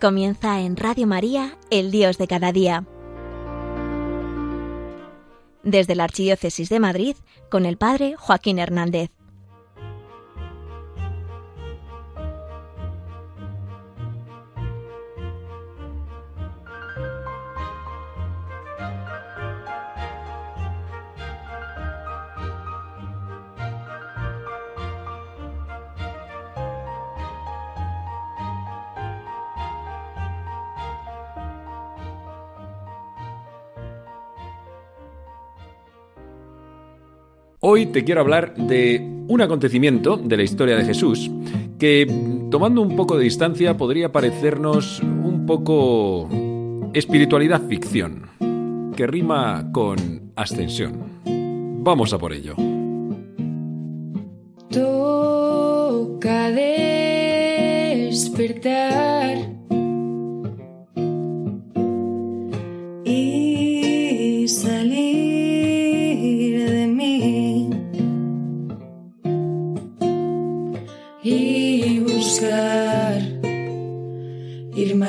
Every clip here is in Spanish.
Comienza en Radio María, el Dios de cada día. Desde la Archidiócesis de Madrid, con el Padre Joaquín Hernández. Hoy te quiero hablar de un acontecimiento de la historia de Jesús que, tomando un poco de distancia, podría parecernos un poco espiritualidad ficción, que rima con ascensión. Vamos a por ello. Toca despertar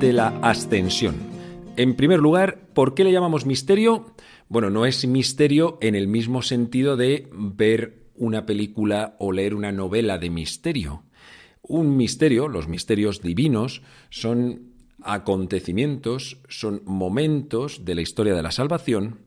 De la ascensión. En primer lugar, ¿por qué le llamamos misterio? Bueno, no es misterio en el mismo sentido de ver una película o leer una novela de misterio. Un misterio, los misterios divinos, son acontecimientos, son momentos de la historia de la salvación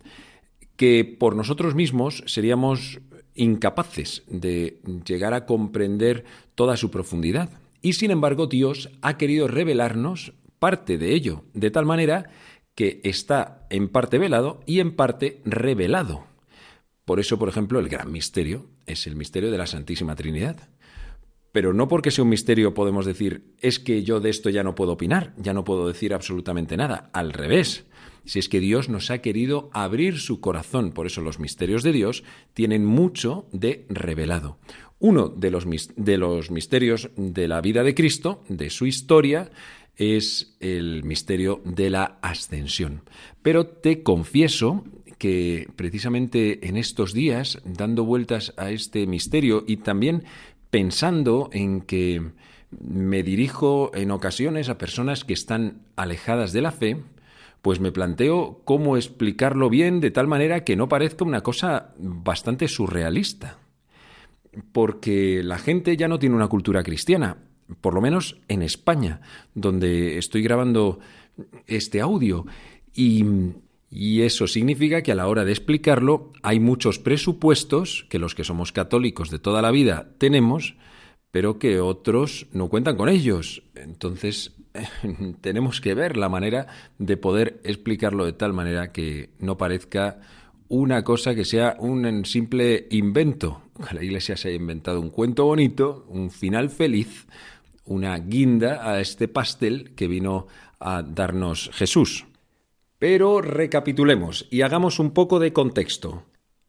que por nosotros mismos seríamos incapaces de llegar a comprender toda su profundidad. Y sin embargo Dios ha querido revelarnos parte de ello, de tal manera que está en parte velado y en parte revelado. Por eso, por ejemplo, el gran misterio es el misterio de la Santísima Trinidad. Pero no porque sea un misterio podemos decir, es que yo de esto ya no puedo opinar, ya no puedo decir absolutamente nada. Al revés, si es que Dios nos ha querido abrir su corazón, por eso los misterios de Dios tienen mucho de revelado. Uno de los, de los misterios de la vida de Cristo, de su historia, es el misterio de la ascensión. Pero te confieso que precisamente en estos días, dando vueltas a este misterio y también pensando en que me dirijo en ocasiones a personas que están alejadas de la fe, pues me planteo cómo explicarlo bien de tal manera que no parezca una cosa bastante surrealista. Porque la gente ya no tiene una cultura cristiana, por lo menos en España, donde estoy grabando este audio. Y, y eso significa que a la hora de explicarlo hay muchos presupuestos que los que somos católicos de toda la vida tenemos, pero que otros no cuentan con ellos. Entonces, tenemos que ver la manera de poder explicarlo de tal manera que no parezca una cosa que sea un simple invento. La Iglesia se haya inventado un cuento bonito, un final feliz, una guinda a este pastel que vino a darnos Jesús. Pero recapitulemos y hagamos un poco de contexto.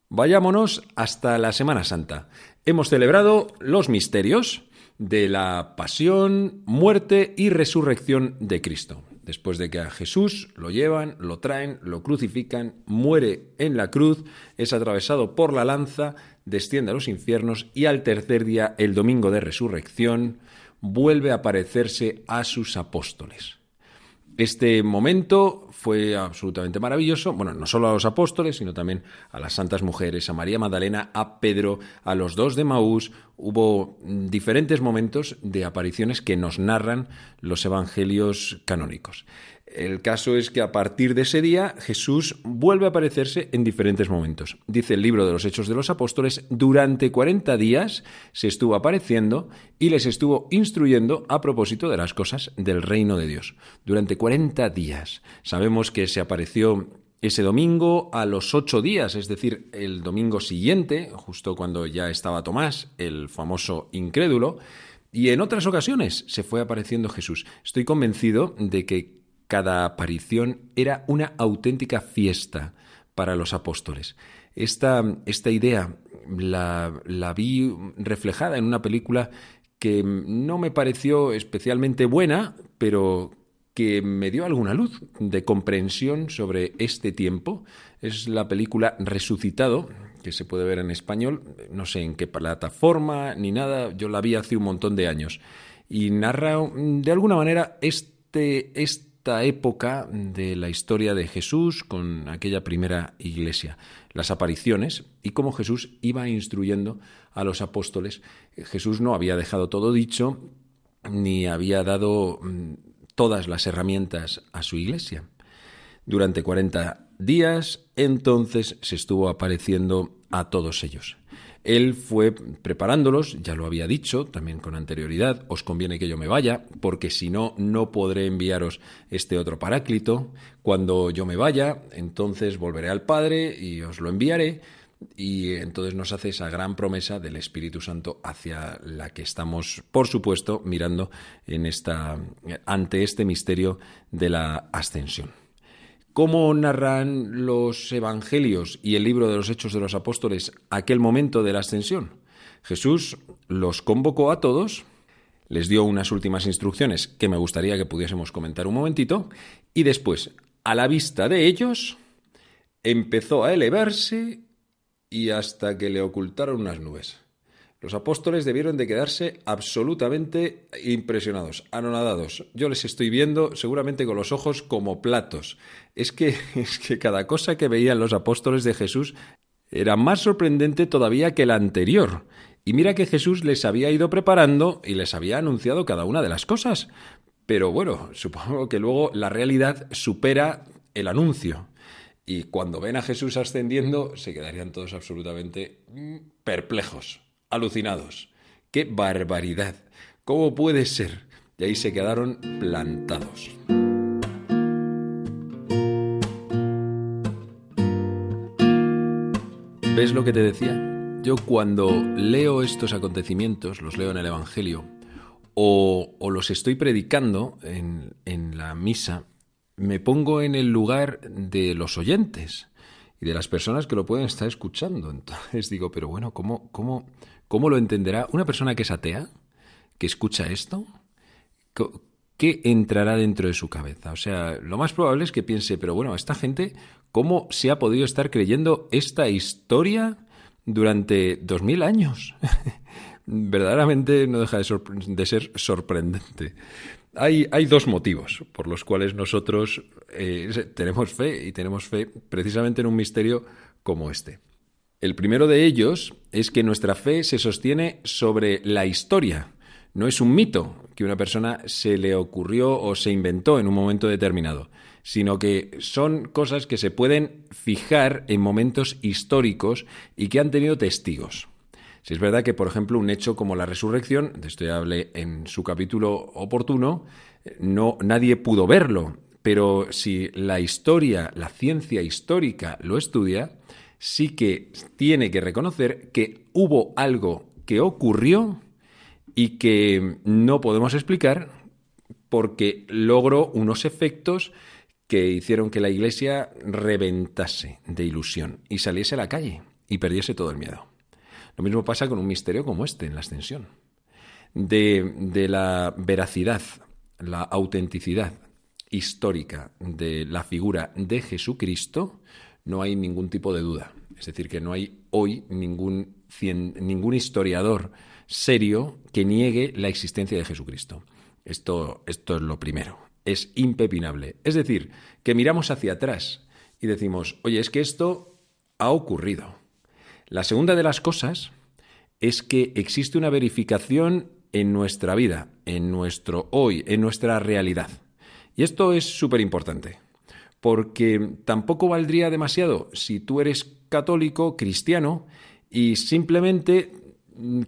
Vayámonos hasta la Semana Santa. Hemos celebrado los misterios de la pasión, muerte y resurrección de Cristo. Después de que a Jesús lo llevan, lo traen, lo crucifican, muere en la cruz, es atravesado por la lanza, desciende a los infiernos y al tercer día, el domingo de resurrección, vuelve a aparecerse a sus apóstoles. Este momento fue absolutamente maravilloso, bueno, no solo a los apóstoles, sino también a las santas mujeres, a María Magdalena, a Pedro, a los dos de Maús. Hubo mm, diferentes momentos de apariciones que nos narran los evangelios canónicos. El caso es que a partir de ese día Jesús vuelve a aparecerse en diferentes momentos. Dice el libro de los Hechos de los Apóstoles, durante 40 días se estuvo apareciendo y les estuvo instruyendo a propósito de las cosas del reino de Dios. Durante 40 días. Sabemos que se apareció ese domingo a los ocho días, es decir, el domingo siguiente, justo cuando ya estaba Tomás, el famoso incrédulo, y en otras ocasiones se fue apareciendo Jesús. Estoy convencido de que cada aparición era una auténtica fiesta para los apóstoles. Esta, esta idea la, la vi reflejada en una película que no me pareció especialmente buena, pero que me dio alguna luz de comprensión sobre este tiempo. Es la película Resucitado, que se puede ver en español, no sé en qué plataforma ni nada, yo la vi hace un montón de años. Y narra de alguna manera este, esta época de la historia de Jesús con aquella primera iglesia, las apariciones y cómo Jesús iba instruyendo a los apóstoles. Jesús no había dejado todo dicho ni había dado mm, todas las herramientas a su iglesia. Durante 40 días, entonces se estuvo apareciendo a todos ellos. Él fue preparándolos, ya lo había dicho también con anterioridad, os conviene que yo me vaya, porque si no, no podré enviaros este otro paráclito. Cuando yo me vaya, entonces volveré al Padre y os lo enviaré, y entonces nos hace esa gran promesa del Espíritu Santo hacia la que estamos, por supuesto, mirando en esta, ante este misterio de la ascensión. ¿Cómo narran los evangelios y el libro de los Hechos de los Apóstoles aquel momento de la ascensión? Jesús los convocó a todos, les dio unas últimas instrucciones que me gustaría que pudiésemos comentar un momentito, y después, a la vista de ellos, empezó a elevarse y hasta que le ocultaron unas nubes. Los apóstoles debieron de quedarse absolutamente impresionados, anonadados. Yo les estoy viendo seguramente con los ojos como platos. Es que, es que cada cosa que veían los apóstoles de Jesús era más sorprendente todavía que la anterior. Y mira que Jesús les había ido preparando y les había anunciado cada una de las cosas. Pero bueno, supongo que luego la realidad supera el anuncio. Y cuando ven a Jesús ascendiendo, se quedarían todos absolutamente mm, perplejos, alucinados. ¡Qué barbaridad! ¿Cómo puede ser? Y ahí se quedaron plantados. ¿Ves lo que te decía? Yo cuando leo estos acontecimientos, los leo en el Evangelio, o, los estoy predicando en, en la misa, me pongo en el lugar de los oyentes y de las personas que lo pueden estar escuchando. Entonces digo, pero bueno, ¿cómo, cómo, cómo lo entenderá una persona que es atea, que escucha esto? ¿Qué entrará dentro de su cabeza? O sea, lo más probable es que piense, pero bueno, esta gente, ¿cómo se ha podido estar creyendo esta historia durante dos mil años? Verdaderamente no deja de, ser sorprendente. Hay, dos motivos por los cuales nosotros eh, tenemos fe y tenemos fe precisamente en un misterio como este. El primero de ellos es que nuestra fe se sostiene sobre la historia. No es un mito que una persona se le ocurrió o se inventó en un momento determinado, sino que son cosas que se pueden fijar en momentos históricos y que han tenido testigos. Si es verdad que, por ejemplo, un hecho como la resurrección, de esto ya hablé en su capítulo oportuno, no, nadie pudo verlo, pero si la historia, la ciencia histórica lo estudia, sí que tiene que reconocer que hubo algo que ocurrió y que no podemos explicar porque logró unos efectos que hicieron que la iglesia reventase de ilusión y saliese a la calle y perdiese todo el miedo. Lo mismo pasa con un misterio como este en la ascensión. De, la veracidad, la autenticidad histórica de la figura de Jesucristo, no hay ningún tipo de duda. Es decir, que no hay hoy ningún, ningún historiador serio que niegue la existencia de Jesucristo. Esto, esto es lo primero. Es impepinable. Es decir, que miramos hacia atrás y decimos, oye, es que esto ha ocurrido. La segunda de las cosas es que existe una verificación en nuestra vida, en nuestro hoy, en nuestra realidad. Y esto es súper importante, porque tampoco valdría demasiado si tú eres católico, cristiano, y simplemente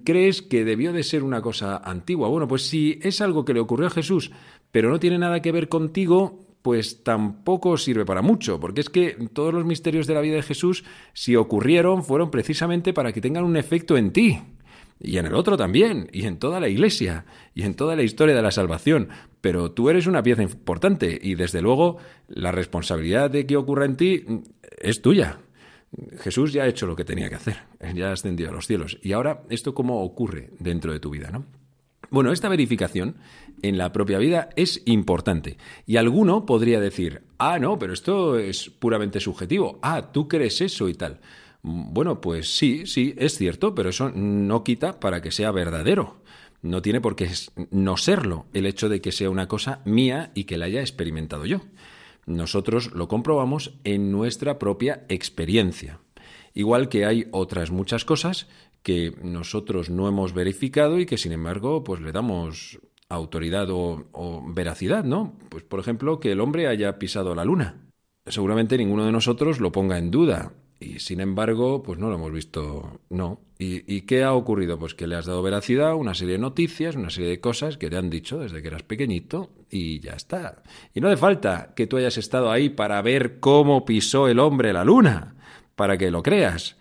crees que debió de ser una cosa antigua. Bueno, pues si es algo que le ocurrió a Jesús, pero no tiene nada que ver contigo, pues tampoco sirve para mucho, porque es que todos los misterios de la vida de Jesús, si ocurrieron, fueron precisamente para que tengan un efecto en ti. Y en el otro también, y en toda la iglesia, y en toda la historia de la salvación. Pero tú eres una pieza importante, y desde luego la responsabilidad de que ocurra en ti es tuya. Jesús ya ha hecho lo que tenía que hacer, ya ha ascendido a los cielos. Y ahora, ¿esto cómo ocurre dentro de tu vida? ¿no? Bueno, esta verificación en la propia vida es importante. Y alguno podría decir, ah, no, pero esto es puramente subjetivo. Ah, tú crees eso y tal. Bueno, pues sí, sí, es cierto, pero eso no quita para que sea verdadero. No tiene por qué no serlo el hecho de que sea una cosa mía y que la haya experimentado yo. Nosotros lo comprobamos en nuestra propia experiencia. Igual que hay otras muchas cosas que nosotros no hemos verificado y que sin embargo pues le damos autoridad o, veracidad, ¿no? Pues por ejemplo que el hombre haya pisado la luna. Seguramente ninguno de nosotros lo ponga en duda y sin embargo pues no lo hemos visto, no. ¿Y, ¿Y qué ha ocurrido? Pues que le has dado veracidad, una serie de noticias, una serie de cosas que te han dicho desde que eras pequeñito y ya está. Y no hace falta que tú hayas estado ahí para ver cómo pisó el hombre la luna, para que lo creas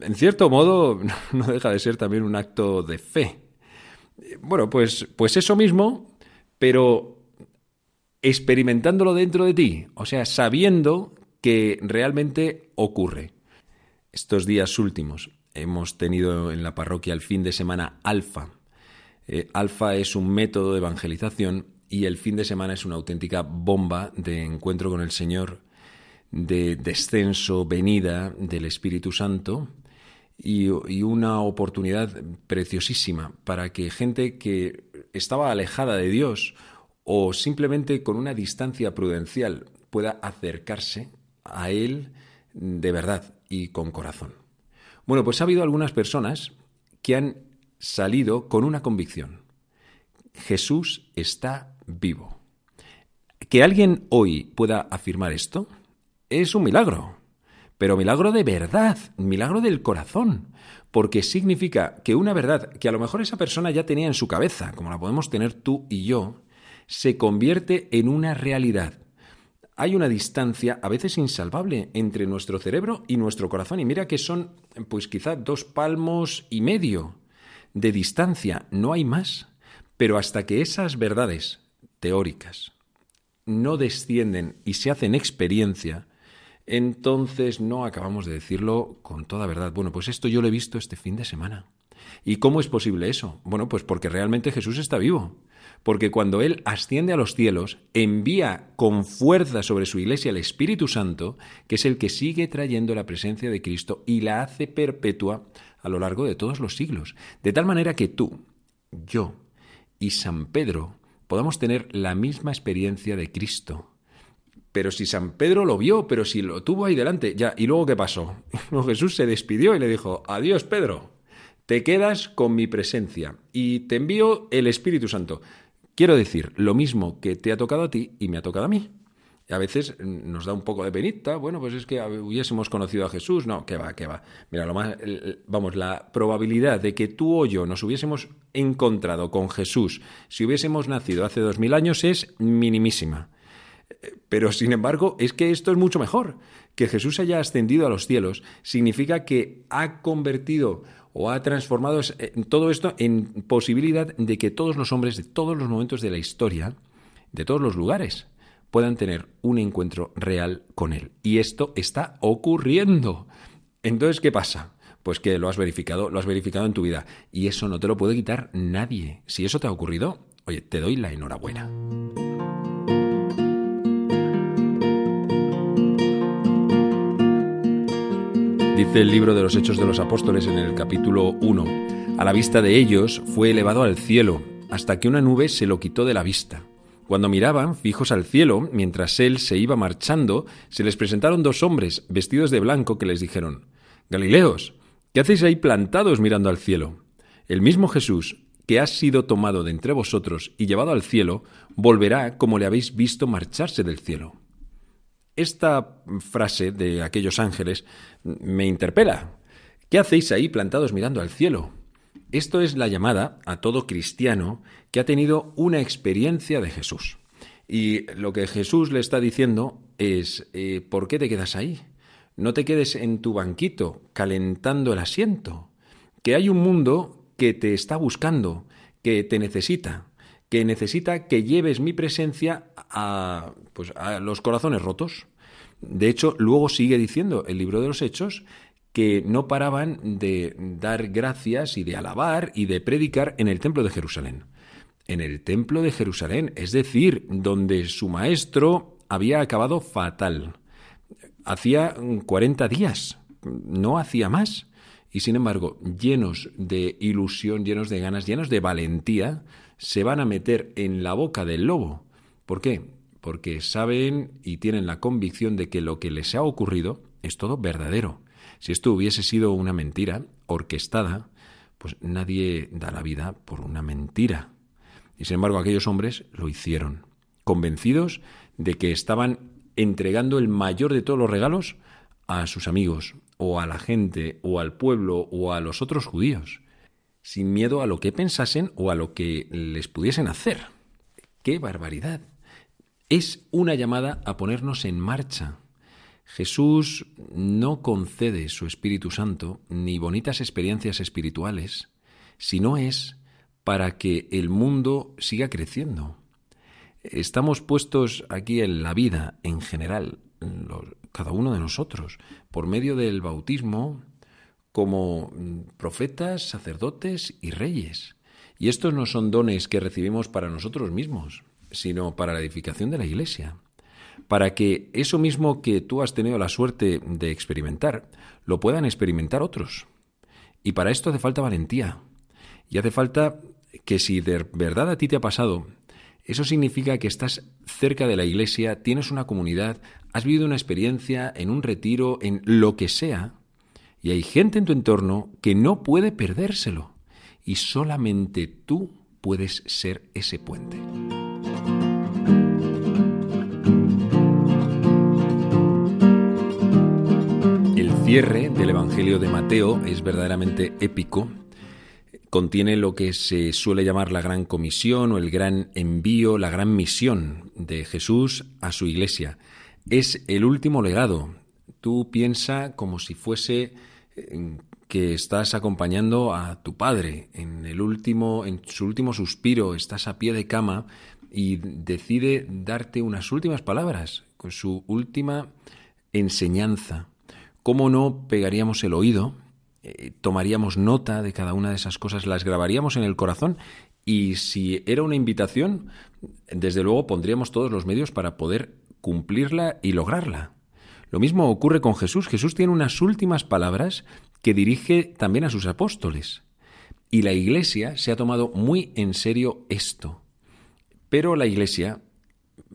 en cierto modo, no deja de ser también un acto de fe. Bueno, pues, pues eso mismo, pero experimentándolo dentro de ti, o sea, sabiendo que realmente ocurre. Estos días últimos hemos tenido en la parroquia el fin de semana alfa. Eh, alfa es un método de evangelización y el fin de semana es una auténtica bomba de encuentro con el Señor, de descenso, venida del Espíritu Santo y, una oportunidad preciosísima para que gente que estaba alejada de Dios o simplemente con una distancia prudencial pueda acercarse a Él de verdad y con corazón. Bueno, pues ha habido algunas personas que han salido con una convicción. Jesús está vivo. Que alguien hoy pueda afirmar esto es un milagro pero milagro de verdad, milagro del corazón, porque significa que una verdad que a lo mejor esa persona ya tenía en su cabeza, como la podemos tener tú y yo, se convierte en una realidad. Hay una distancia a veces insalvable entre nuestro cerebro y nuestro corazón, y mira que son pues quizá dos palmos y medio de distancia, no hay más. Pero hasta que esas verdades teóricas no descienden y se hacen experiencia, entonces no acabamos de decirlo con toda verdad. Bueno, pues esto yo lo he visto este fin de semana. ¿Y cómo es posible eso? Bueno, pues porque realmente Jesús está vivo. Porque cuando Él asciende a los cielos, envía con fuerza sobre su iglesia el Espíritu Santo, que es el que sigue trayendo la presencia de Cristo y la hace perpetua a lo largo de todos los siglos. De tal manera que tú, yo y San Pedro podamos tener la misma experiencia de Cristo pero si San Pedro lo vio, pero si lo tuvo ahí delante, ya, ¿y luego qué pasó? Jesús se despidió y le dijo, adiós Pedro, te quedas con mi presencia y te envío el Espíritu Santo. Quiero decir, lo mismo que te ha tocado a ti y me ha tocado a mí. a veces nos da un poco de penita, bueno, pues es que hubiésemos conocido a Jesús, no, que va, que va. Mira, lo más, vamos, la probabilidad de que tú o yo nos hubiésemos encontrado con Jesús si hubiésemos nacido hace dos mil años es minimísima. Pero sin embargo, es que esto es mucho mejor. Que Jesús haya ascendido a los cielos significa que ha convertido o ha transformado todo esto en posibilidad de que todos los hombres de todos los momentos de la historia, de todos los lugares, puedan tener un encuentro real con Él. Y esto está ocurriendo. Entonces, ¿qué pasa? Pues que lo has verificado, lo has verificado en tu vida. Y eso no te lo puede quitar nadie. Si eso te ha ocurrido, oye, te doy la enhorabuena. Dice el libro de los Hechos de los Apóstoles en el capítulo 1, a la vista de ellos fue elevado al cielo, hasta que una nube se lo quitó de la vista. Cuando miraban, fijos al cielo, mientras él se iba marchando, se les presentaron dos hombres, vestidos de blanco, que les dijeron, Galileos, ¿qué hacéis ahí plantados mirando al cielo? El mismo Jesús, que ha sido tomado de entre vosotros y llevado al cielo, volverá como le habéis visto marcharse del cielo. Esta frase de aquellos ángeles me interpela. ¿Qué hacéis ahí plantados mirando al cielo? Esto es la llamada a todo cristiano que ha tenido una experiencia de Jesús. Y lo que Jesús le está diciendo es, eh, ¿por qué te quedas ahí? No te quedes en tu banquito calentando el asiento, que hay un mundo que te está buscando, que te necesita, que necesita que lleves mi presencia a, pues, a los corazones rotos. De hecho, luego sigue diciendo el libro de los Hechos que no paraban de dar gracias y de alabar y de predicar en el templo de Jerusalén. En el templo de Jerusalén, es decir, donde su maestro había acabado fatal. Hacía 40 días, no hacía más. Y sin embargo, llenos de ilusión, llenos de ganas, llenos de valentía, se van a meter en la boca del lobo. ¿Por qué? Porque saben y tienen la convicción de que lo que les ha ocurrido es todo verdadero. Si esto hubiese sido una mentira orquestada, pues nadie da la vida por una mentira. Y sin embargo aquellos hombres lo hicieron, convencidos de que estaban entregando el mayor de todos los regalos a sus amigos, o a la gente, o al pueblo, o a los otros judíos, sin miedo a lo que pensasen o a lo que les pudiesen hacer. ¡Qué barbaridad! Es una llamada a ponernos en marcha, Jesús no concede su Espíritu Santo ni bonitas experiencias espirituales, sino es para que el mundo siga creciendo. Estamos puestos aquí en la vida en general, cada uno de nosotros, por medio del bautismo, como profetas, sacerdotes y reyes. Y estos no son dones que recibimos para nosotros mismos, sino para la edificación de la Iglesia para que eso mismo que tú has tenido la suerte de experimentar, lo puedan experimentar otros. Y para esto hace falta valentía. Y hace falta que si de verdad a ti te ha pasado, eso significa que estás cerca de la iglesia, tienes una comunidad, has vivido una experiencia en un retiro, en lo que sea, y hay gente en tu entorno que no puede perdérselo. Y solamente tú puedes ser ese puente. cierre del Evangelio de Mateo es verdaderamente épico. Contiene lo que se suele llamar la gran comisión o el gran envío, la gran misión de Jesús a su iglesia. Es el último legado. Tú piensa como si fuese eh, que estás acompañando a tu padre en el último en su último suspiro, estás a pie de cama y decide darte unas últimas palabras con su última enseñanza. ¿Cómo no pegaríamos el oído, eh, tomaríamos nota de cada una de esas cosas, las grabaríamos en el corazón y si era una invitación, desde luego pondríamos todos los medios para poder cumplirla y lograrla. Lo mismo ocurre con Jesús. Jesús tiene unas últimas palabras que dirige también a sus apóstoles. Y la Iglesia se ha tomado muy en serio esto. Pero la Iglesia,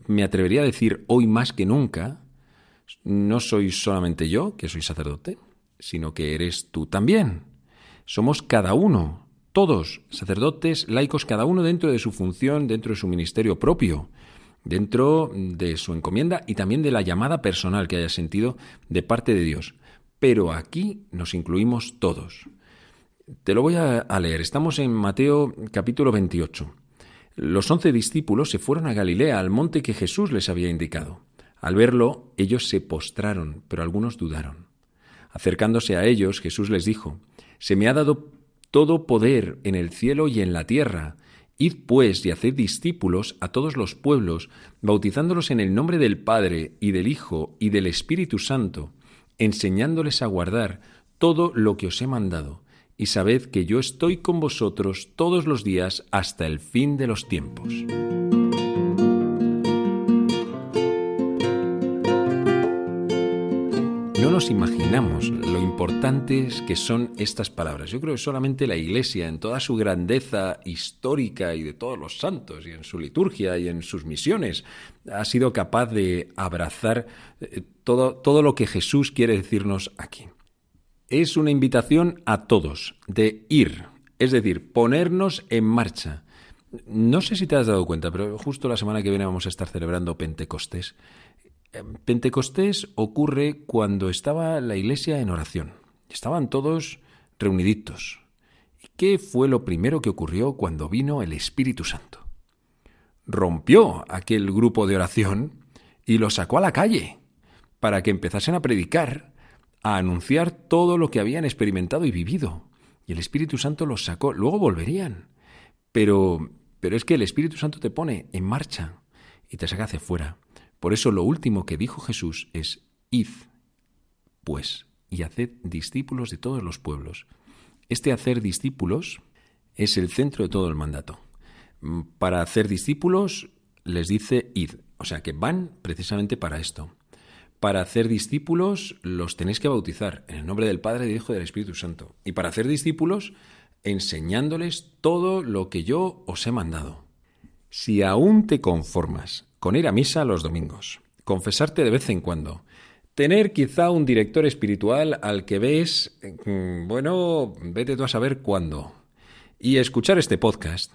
me atrevería a decir hoy más que nunca, no soy solamente yo, que soy sacerdote, sino que eres tú también. Somos cada uno, todos, sacerdotes, laicos, cada uno dentro de su función, dentro de su ministerio propio, dentro de su encomienda y también de la llamada personal que haya sentido de parte de Dios. Pero aquí nos incluimos todos. Te lo voy a, leer. Estamos en Mateo capítulo 28. Los once discípulos se fueron a Galilea, al monte que Jesús les había indicado. Al verlo, ellos se postraron, pero algunos dudaron. Acercándose a ellos, Jesús les dijo, Se me ha dado todo poder en el cielo y en la tierra. Id pues y haced discípulos a todos los pueblos, bautizándolos en el nombre del Padre y del Hijo y del Espíritu Santo, enseñándoles a guardar todo lo que os he mandado, y sabed que yo estoy con vosotros todos los días hasta el fin de los tiempos. No nos imaginamos lo importantes que son estas palabras. Yo creo que solamente la Iglesia, en toda su grandeza histórica y de todos los santos, y en su liturgia y en sus misiones, ha sido capaz de abrazar eh, todo, todo lo que Jesús quiere decirnos aquí. Es una invitación a todos de ir, es decir, ponernos en marcha. No sé si te has dado cuenta, pero justo la semana que viene vamos a estar celebrando Pentecostés. Pentecostés ocurre cuando estaba la iglesia en oración. Estaban todos reuniditos. ¿Y qué fue lo primero que ocurrió cuando vino el Espíritu Santo? rompió aquel grupo de oración y los sacó a la calle para que empezasen a predicar, a anunciar todo lo que habían experimentado y vivido. Y el Espíritu Santo los sacó, luego volverían. Pero, pero es que el Espíritu Santo te pone en marcha y te saca hacia fuera. Por eso lo último que dijo Jesús es, id, pues, y haced discípulos de todos los pueblos. Este hacer discípulos es el centro de todo el mandato. Mm, para hacer discípulos les dice id, o sea que van precisamente para esto. Para hacer discípulos los tenéis que bautizar en el nombre del Padre, del Hijo y del Espíritu Santo. Y para hacer discípulos enseñándoles todo lo que yo os he mandado. Si aún te conformas con ir a misa los domingos, confesarte de vez en cuando, tener quizá un director espiritual al que ves, mm, bueno, vete tú a saber cuándo, y escuchar este podcast,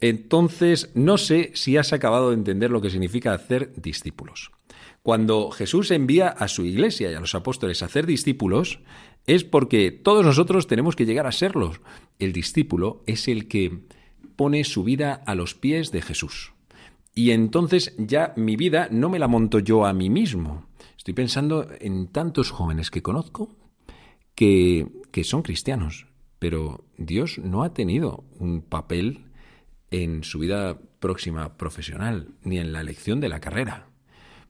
entonces no sé si has acabado de entender lo que significa hacer discípulos. Cuando Jesús envía a su iglesia y a los apóstoles a hacer discípulos, es porque todos nosotros tenemos que llegar a serlos. El discípulo es el que pone su vida a los pies de Jesús. Y entonces ya mi vida no me la monto yo a mí mismo. Estoy pensando en tantos jóvenes que conozco que, que son cristianos, pero Dios no ha tenido un papel en su vida próxima profesional, ni en la elección de la carrera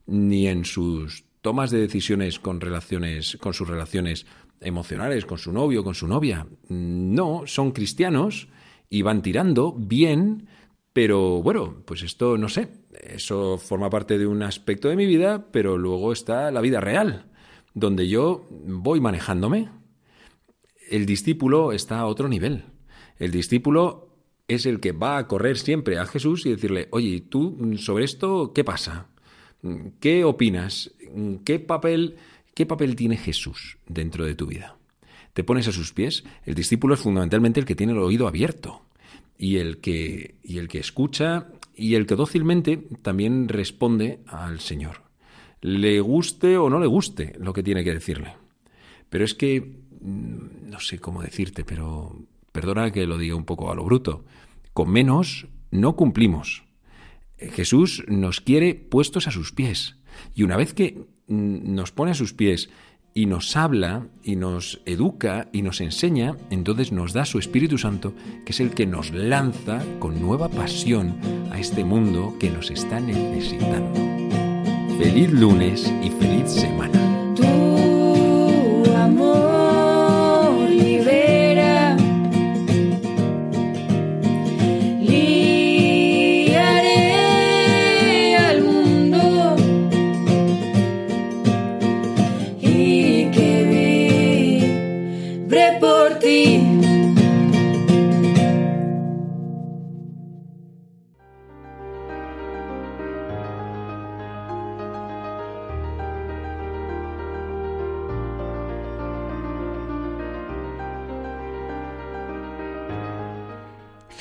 ni en sus tomas de decisiones con relaciones, con sus relaciones emocionales, con su novio, con su novia. No, son cristianos y van tirando bien, pero bueno, pues esto no sé, eso forma parte de un aspecto de mi vida, pero luego está la vida real, donde yo voy manejándome. El discípulo está a otro nivel. El discípulo es el que va a correr siempre a Jesús y decirle, oye, ¿tú sobre esto qué pasa? ¿Qué opinas? ¿Qué papel, ¿Qué papel tiene Jesús dentro de tu vida? Te pones a sus pies. El discípulo es fundamentalmente el que tiene el oído abierto y el que, y el que escucha y el que dócilmente también responde al Señor. Le guste o no le guste lo que tiene que decirle. Pero es que, mm, no sé cómo decirte, pero perdona que lo diga un poco a lo bruto. Con menos no cumplimos. Jesús nos quiere puestos a sus pies. Y una vez que mm, nos pone a sus pies y nos habla y nos educa y nos enseña, entonces nos da su Espíritu Santo, que es el que nos lanza con nueva pasión a este mundo que nos está necesitando. Feliz lunes y feliz semana.